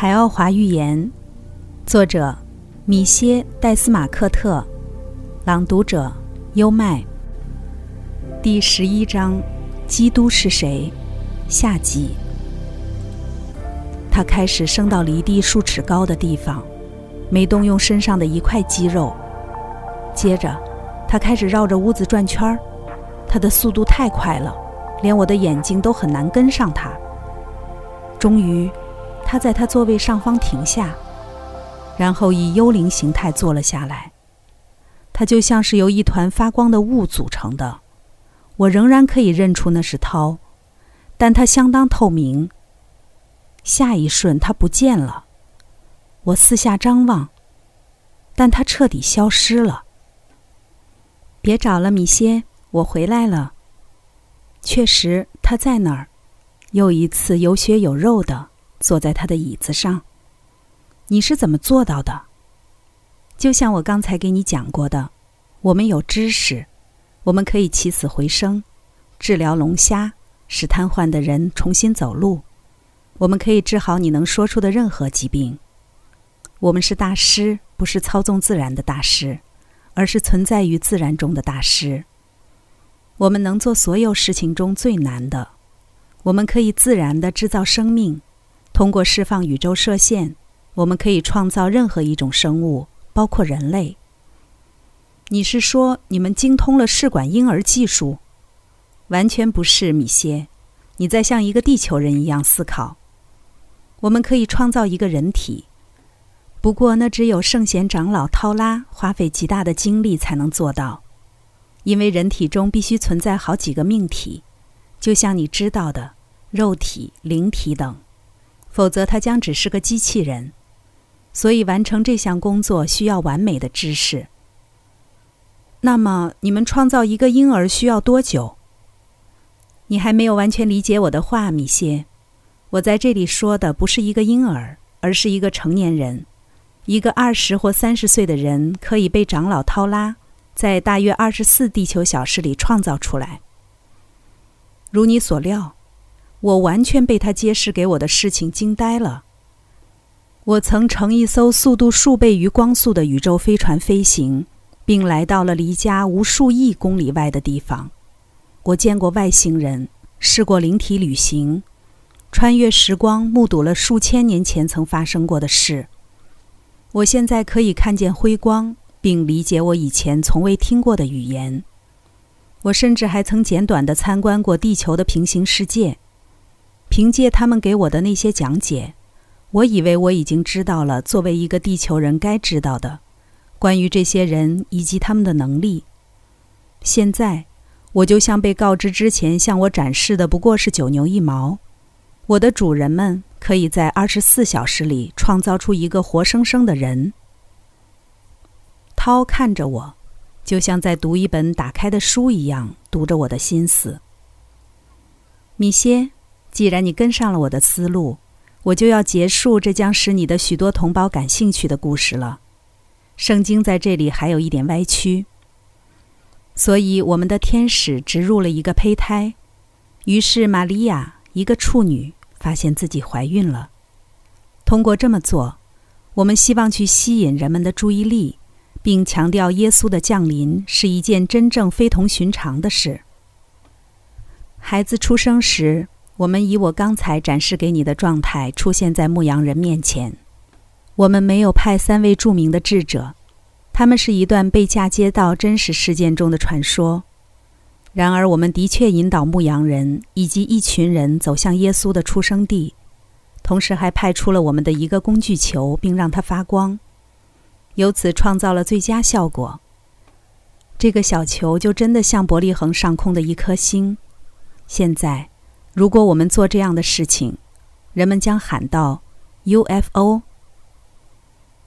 海奥华寓言，作者米歇·戴斯马克特，朗读者优麦。第十一章：基督是谁？下集。他开始升到离地数尺高的地方，没动用身上的一块肌肉。接着，他开始绕着屋子转圈儿，他的速度太快了，连我的眼睛都很难跟上他。终于。他在他座位上方停下，然后以幽灵形态坐了下来。他就像是由一团发光的雾组成的，我仍然可以认出那是涛，但它相当透明。下一瞬，它不见了。我四下张望，但它彻底消失了。别找了，米歇，我回来了。确实，他在那儿，又一次有血有肉的。坐在他的椅子上，你是怎么做到的？就像我刚才给你讲过的，我们有知识，我们可以起死回生，治疗龙虾，使瘫痪的人重新走路，我们可以治好你能说出的任何疾病。我们是大师，不是操纵自然的大师，而是存在于自然中的大师。我们能做所有事情中最难的，我们可以自然的制造生命。通过释放宇宙射线，我们可以创造任何一种生物，包括人类。你是说你们精通了试管婴儿技术？完全不是，米歇。你在像一个地球人一样思考。我们可以创造一个人体，不过那只有圣贤长老涛拉花费极大的精力才能做到，因为人体中必须存在好几个命体，就像你知道的，肉体、灵体等。否则，他将只是个机器人。所以，完成这项工作需要完美的知识。那么，你们创造一个婴儿需要多久？你还没有完全理解我的话，米歇。我在这里说的不是一个婴儿，而是一个成年人。一个二十或三十岁的人可以被长老涛拉在大约二十四地球小时里创造出来。如你所料。我完全被他揭示给我的事情惊呆了。我曾乘一艘速度数倍于光速的宇宙飞船飞行，并来到了离家无数亿公里外的地方。我见过外星人，试过灵体旅行，穿越时光，目睹了数千年前曾发生过的事。我现在可以看见辉光，并理解我以前从未听过的语言。我甚至还曾简短的参观过地球的平行世界。凭借他们给我的那些讲解，我以为我已经知道了作为一个地球人该知道的关于这些人以及他们的能力。现在，我就像被告知之前向我展示的不过是九牛一毛。我的主人们可以在二十四小时里创造出一个活生生的人。涛看着我，就像在读一本打开的书一样，读着我的心思。米歇。既然你跟上了我的思路，我就要结束这将使你的许多同胞感兴趣的故事了。圣经在这里还有一点歪曲，所以我们的天使植入了一个胚胎，于是玛利亚，一个处女，发现自己怀孕了。通过这么做，我们希望去吸引人们的注意力，并强调耶稣的降临是一件真正非同寻常的事。孩子出生时。我们以我刚才展示给你的状态出现在牧羊人面前。我们没有派三位著名的智者，他们是一段被嫁接到真实事件中的传说。然而，我们的确引导牧羊人以及一群人走向耶稣的出生地，同时还派出了我们的一个工具球，并让它发光，由此创造了最佳效果。这个小球就真的像伯利恒上空的一颗星。现在。如果我们做这样的事情，人们将喊道 “UFO”。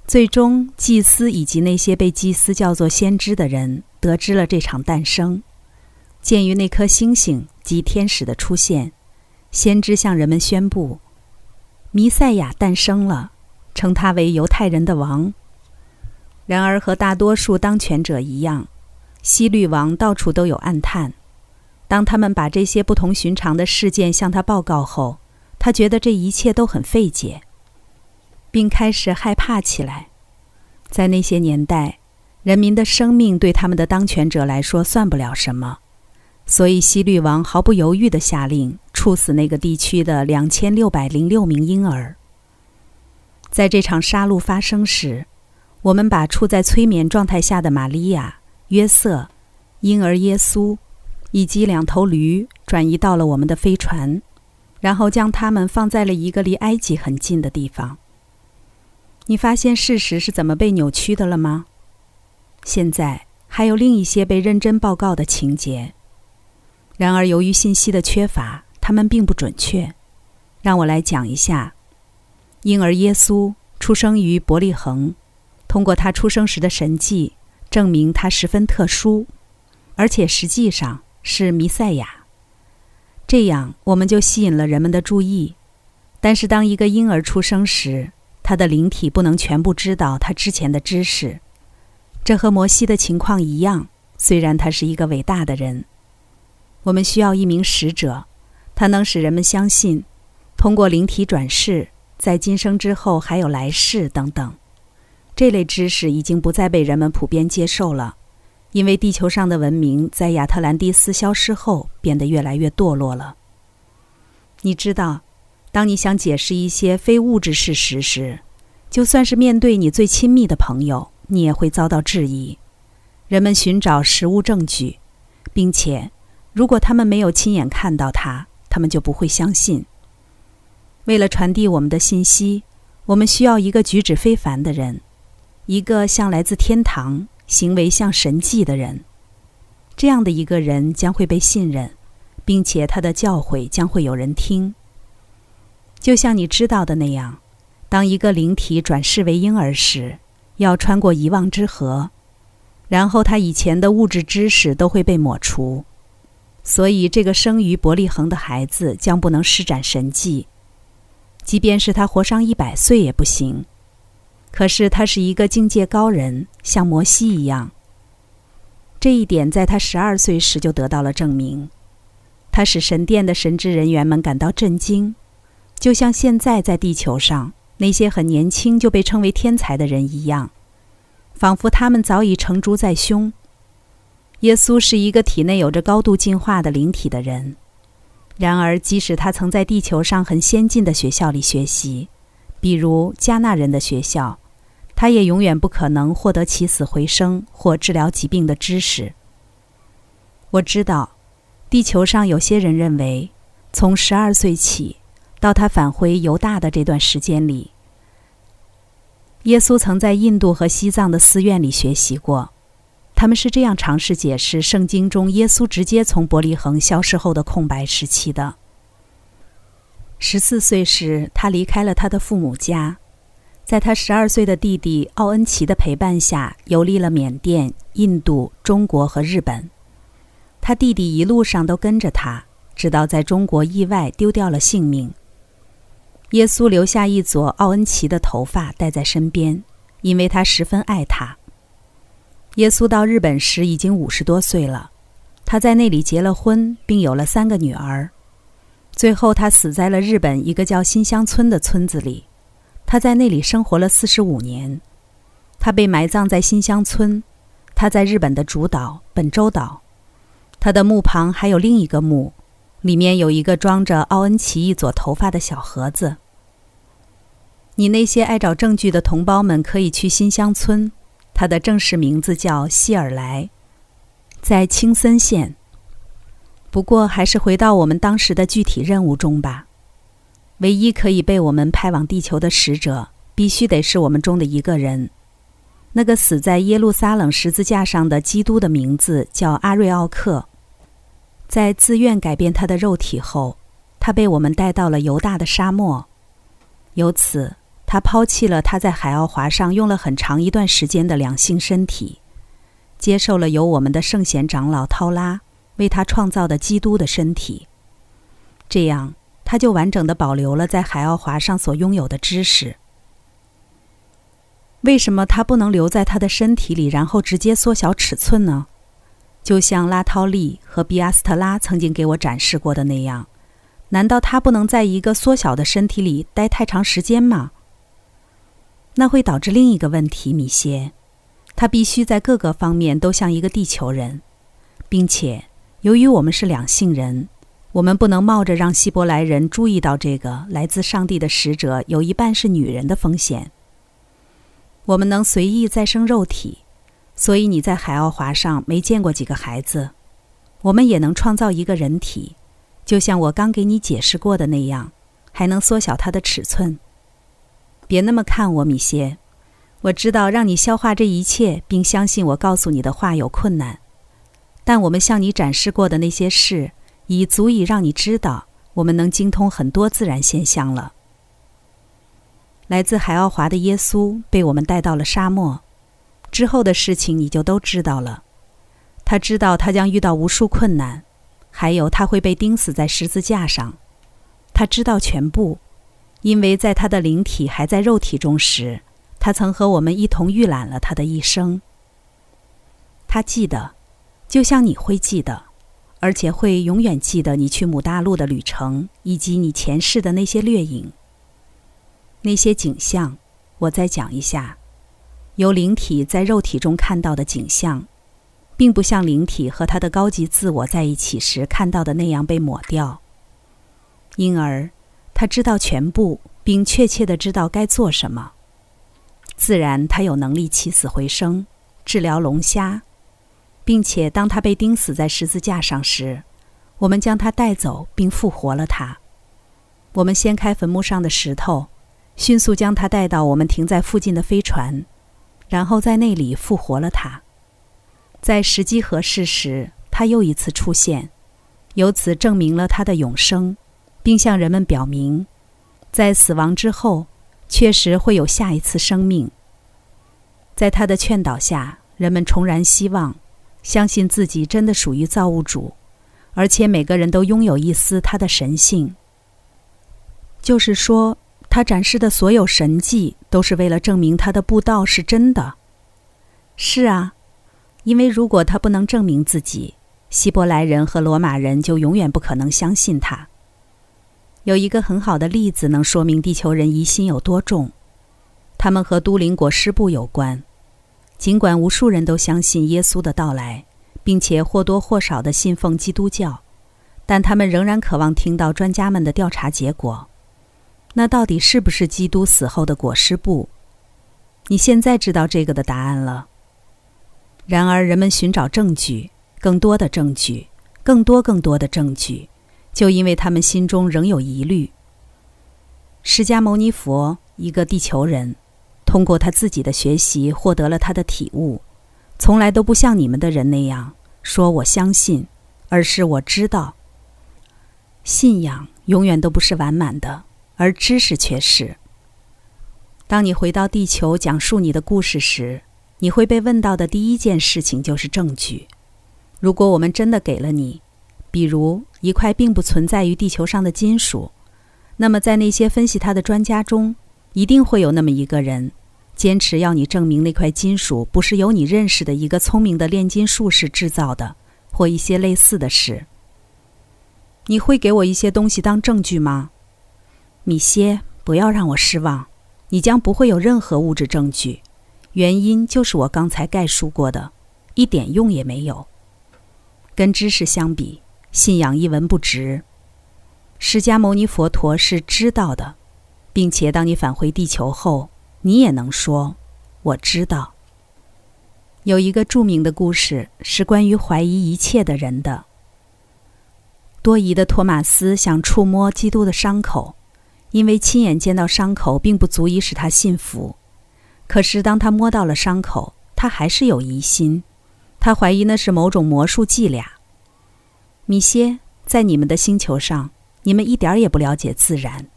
最终，祭司以及那些被祭司叫做先知的人得知了这场诞生。鉴于那颗星星及天使的出现，先知向人们宣布：弥赛亚诞生了，称他为犹太人的王。然而，和大多数当权者一样，西律王到处都有暗探。当他们把这些不同寻常的事件向他报告后，他觉得这一切都很费解。并开始害怕起来。在那些年代，人民的生命对他们的当权者来说算不了什么，所以西律王毫不犹豫地下令处死那个地区的两千六百零六名婴儿。在这场杀戮发生时，我们把处在催眠状态下的玛利亚、约瑟、婴儿耶稣以及两头驴转移到了我们的飞船，然后将他们放在了一个离埃及很近的地方。你发现事实是怎么被扭曲的了吗？现在还有另一些被认真报告的情节，然而由于信息的缺乏，他们并不准确。让我来讲一下。婴儿耶稣出生于伯利恒，通过他出生时的神迹，证明他十分特殊，而且实际上是弥赛亚。这样我们就吸引了人们的注意。但是当一个婴儿出生时，他的灵体不能全部知道他之前的知识，这和摩西的情况一样。虽然他是一个伟大的人，我们需要一名使者，他能使人们相信，通过灵体转世。在今生之后还有来世等等，这类知识已经不再被人们普遍接受了，因为地球上的文明在亚特兰蒂斯消失后变得越来越堕落了。你知道，当你想解释一些非物质事实时，就算是面对你最亲密的朋友，你也会遭到质疑。人们寻找实物证据，并且如果他们没有亲眼看到它，他们就不会相信。为了传递我们的信息，我们需要一个举止非凡的人，一个像来自天堂、行为像神迹的人。这样的一个人将会被信任，并且他的教诲将会有人听。就像你知道的那样，当一个灵体转世为婴儿时，要穿过遗忘之河，然后他以前的物质知识都会被抹除，所以这个生于伯利恒的孩子将不能施展神迹。即便是他活上一百岁也不行，可是他是一个境界高人，像摩西一样。这一点在他十二岁时就得到了证明，他使神殿的神职人员们感到震惊，就像现在在地球上那些很年轻就被称为天才的人一样，仿佛他们早已成竹在胸。耶稣是一个体内有着高度进化的灵体的人。然而，即使他曾在地球上很先进的学校里学习，比如加纳人的学校，他也永远不可能获得起死回生或治疗疾病的知识。我知道，地球上有些人认为，从十二岁起到他返回犹大的这段时间里，耶稣曾在印度和西藏的寺院里学习过。他们是这样尝试解释圣经中耶稣直接从伯利恒消失后的空白时期的。十四岁时，他离开了他的父母家，在他十二岁的弟弟奥恩奇的陪伴下，游历了缅甸、印度、中国和日本。他弟弟一路上都跟着他，直到在中国意外丢掉了性命。耶稣留下一撮奥恩奇的头发带在身边，因为他十分爱他。耶稣到日本时已经五十多岁了，他在那里结了婚，并有了三个女儿。最后，他死在了日本一个叫新乡村的村子里。他在那里生活了四十五年。他被埋葬在新乡村。他在日本的主岛本州岛。他的墓旁还有另一个墓，里面有一个装着奥恩奇一撮头发的小盒子。你那些爱找证据的同胞们可以去新乡村。他的正式名字叫希尔莱，在青森县。不过，还是回到我们当时的具体任务中吧。唯一可以被我们派往地球的使者，必须得是我们中的一个人。那个死在耶路撒冷十字架上的基督的名字叫阿瑞奥克。在自愿改变他的肉体后，他被我们带到了犹大的沙漠，由此。他抛弃了他在海奥华上用了很长一段时间的两性身体，接受了由我们的圣贤长老涛拉为他创造的基督的身体。这样，他就完整的保留了在海奥华上所拥有的知识。为什么他不能留在他的身体里，然后直接缩小尺寸呢？就像拉涛利和比阿斯特拉曾经给我展示过的那样，难道他不能在一个缩小的身体里待太长时间吗？那会导致另一个问题，米歇，他必须在各个方面都像一个地球人，并且由于我们是两性人，我们不能冒着让希伯来人注意到这个来自上帝的使者有一半是女人的风险。我们能随意再生肉体，所以你在海奥华上没见过几个孩子。我们也能创造一个人体，就像我刚给你解释过的那样，还能缩小它的尺寸。别那么看我，米歇。我知道让你消化这一切，并相信我告诉你的话有困难，但我们向你展示过的那些事，已足以让你知道我们能精通很多自然现象了。来自海奥华的耶稣被我们带到了沙漠，之后的事情你就都知道了。他知道他将遇到无数困难，还有他会被钉死在十字架上。他知道全部，因为在他的灵体还在肉体中时，他曾和我们一同预览了他的一生。他记得，就像你会记得，而且会永远记得你去母大陆的旅程以及你前世的那些掠影。那些景象，我再讲一下。由灵体在肉体中看到的景象，并不像灵体和他的高级自我在一起时看到的那样被抹掉。因而，他知道全部，并确切的知道该做什么。自然，他有能力起死回生，治疗龙虾，并且当他被钉死在十字架上时，我们将他带走并复活了他。我们掀开坟墓上的石头。迅速将他带到我们停在附近的飞船，然后在那里复活了他。在时机合适时，他又一次出现，由此证明了他的永生，并向人们表明，在死亡之后，确实会有下一次生命。在他的劝导下，人们重燃希望，相信自己真的属于造物主，而且每个人都拥有一丝他的神性。就是说。他展示的所有神迹，都是为了证明他的布道是真的。是啊，因为如果他不能证明自己，希伯来人和罗马人就永远不可能相信他。有一个很好的例子能说明地球人疑心有多重，他们和都灵果师部有关。尽管无数人都相信耶稣的到来，并且或多或少的信奉基督教，但他们仍然渴望听到专家们的调查结果。那到底是不是基督死后的裹尸布？你现在知道这个的答案了。然而，人们寻找证据，更多的证据，更多更多的证据，就因为他们心中仍有疑虑。释迦牟尼佛，一个地球人，通过他自己的学习获得了他的体悟，从来都不像你们的人那样说“我相信”，而是我知道。信仰永远都不是完满的。而知识却是。当你回到地球讲述你的故事时，你会被问到的第一件事情就是证据。如果我们真的给了你，比如一块并不存在于地球上的金属，那么在那些分析它的专家中，一定会有那么一个人，坚持要你证明那块金属不是由你认识的一个聪明的炼金术士制造的，或一些类似的事。你会给我一些东西当证据吗？米歇，不要让我失望，你将不会有任何物质证据，原因就是我刚才概述过的，一点用也没有。跟知识相比，信仰一文不值。释迦牟尼佛陀是知道的，并且当你返回地球后，你也能说我知道。有一个著名的故事是关于怀疑一切的人的。多疑的托马斯想触摸基督的伤口。因为亲眼见到伤口并不足以使他信服，可是当他摸到了伤口，他还是有疑心，他怀疑那是某种魔术伎俩。米歇，在你们的星球上，你们一点也不了解自然，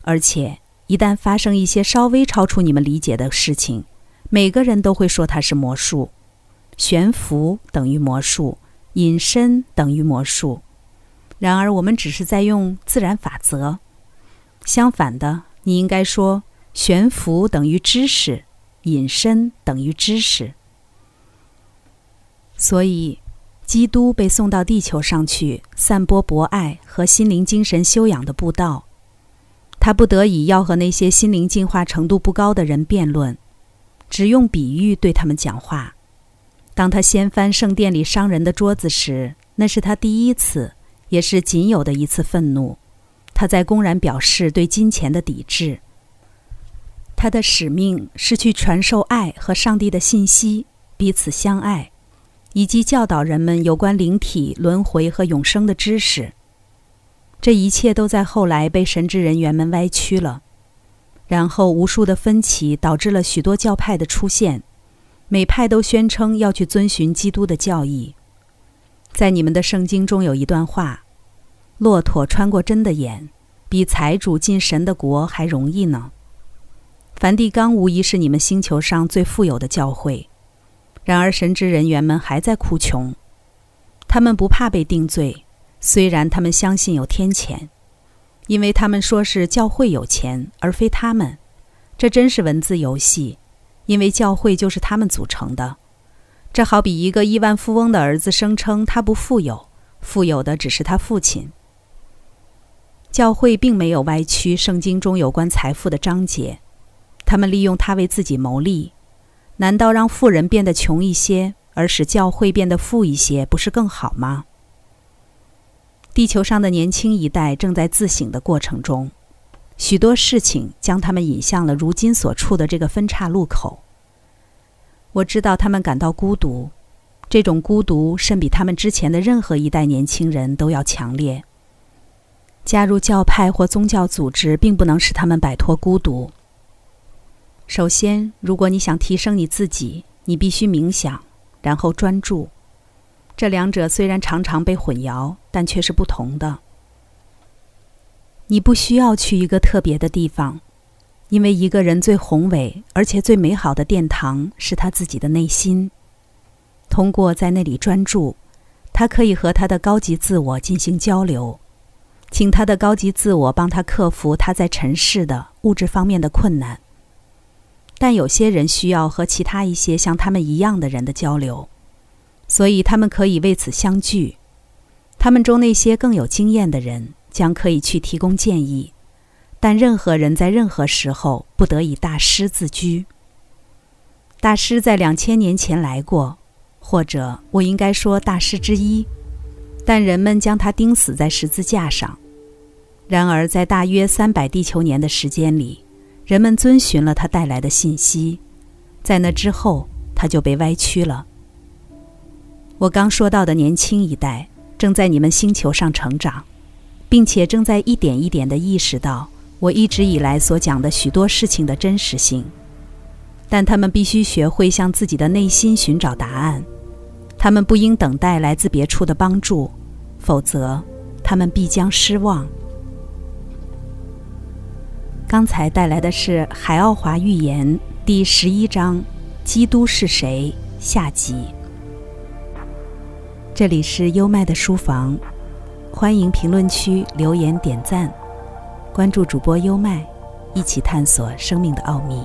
而且一旦发生一些稍微超出你们理解的事情，每个人都会说它是魔术，悬浮等于魔术，隐身等于魔术。然而，我们只是在用自然法则。相反的，你应该说：悬浮等于知识，隐身等于知识。所以，基督被送到地球上去，散播博爱和心灵精神修养的布道。他不得已要和那些心灵进化程度不高的人辩论，只用比喻对他们讲话。当他掀翻圣殿里商人的桌子时，那是他第一次，也是仅有的一次愤怒。他在公然表示对金钱的抵制。他的使命是去传授爱和上帝的信息，彼此相爱，以及教导人们有关灵体、轮回和永生的知识。这一切都在后来被神职人员们歪曲了，然后无数的分歧导致了许多教派的出现，每派都宣称要去遵循基督的教义。在你们的圣经中有一段话。骆驼穿过针的眼，比财主进神的国还容易呢。梵蒂冈无疑是你们星球上最富有的教会，然而神职人员们还在哭穷。他们不怕被定罪，虽然他们相信有天谴，因为他们说是教会有钱，而非他们。这真是文字游戏，因为教会就是他们组成的。这好比一个亿万富翁的儿子声称他不富有，富有的只是他父亲。教会并没有歪曲圣经中有关财富的章节，他们利用它为自己谋利。难道让富人变得穷一些，而使教会变得富一些，不是更好吗？地球上的年轻一代正在自省的过程中，许多事情将他们引向了如今所处的这个分岔路口。我知道他们感到孤独，这种孤独甚比他们之前的任何一代年轻人都要强烈。加入教派或宗教组织，并不能使他们摆脱孤独。首先，如果你想提升你自己，你必须冥想，然后专注。这两者虽然常常被混淆，但却是不同的。你不需要去一个特别的地方，因为一个人最宏伟而且最美好的殿堂是他自己的内心。通过在那里专注，他可以和他的高级自我进行交流。请他的高级自我帮他克服他在尘世的物质方面的困难。但有些人需要和其他一些像他们一样的人的交流，所以他们可以为此相聚。他们中那些更有经验的人将可以去提供建议，但任何人在任何时候不得以大师自居。大师在两千年前来过，或者我应该说大师之一。但人们将他钉死在十字架上。然而，在大约三百地球年的时间里，人们遵循了他带来的信息。在那之后，他就被歪曲了。我刚说到的年轻一代正在你们星球上成长，并且正在一点一点地意识到我一直以来所讲的许多事情的真实性。但他们必须学会向自己的内心寻找答案。他们不应等待来自别处的帮助，否则他们必将失望。刚才带来的是《海奥华预言》第十一章《基督是谁》下集。这里是优麦的书房，欢迎评论区留言点赞，关注主播优麦，一起探索生命的奥秘。